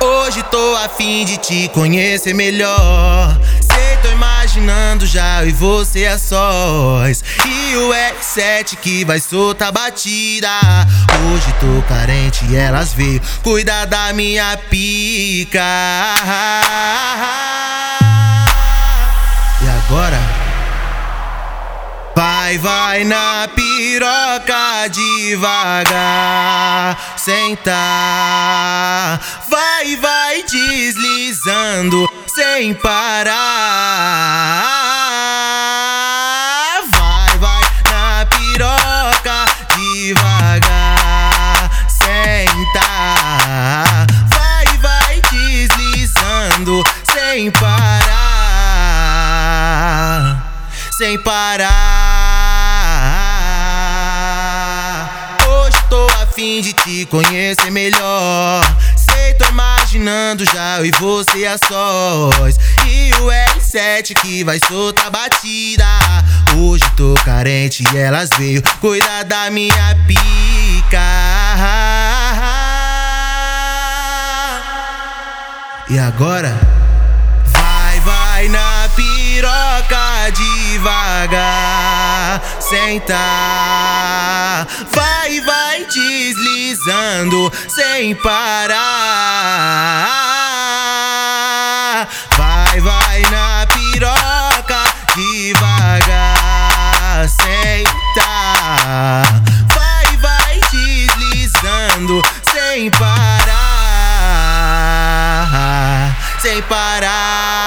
Hoje tô a fim de te conhecer melhor. Sei, tô imaginando já e você a sós. E o R7 que vai soltar batida. Hoje tô carente e elas veio cuidar da minha pica. E agora? Vai, vai na piroca devagar, sentar. Vai, vai deslizando sem parar. Vai, vai na piroca devagar, sentar. Vai, vai deslizando sem parar, sem parar. Fim de te conhecer melhor. Sei, tô imaginando já eu e você a sós. E o R7 que vai soltar batida. Hoje tô carente e elas veio cuidar da minha pica. E agora? Vai, vai na piroca devagar. Sentar. Vai, vai deslizando sem parar. Vai, vai na piroca devagar, sem. Vai, vai deslizando sem parar. Sem parar.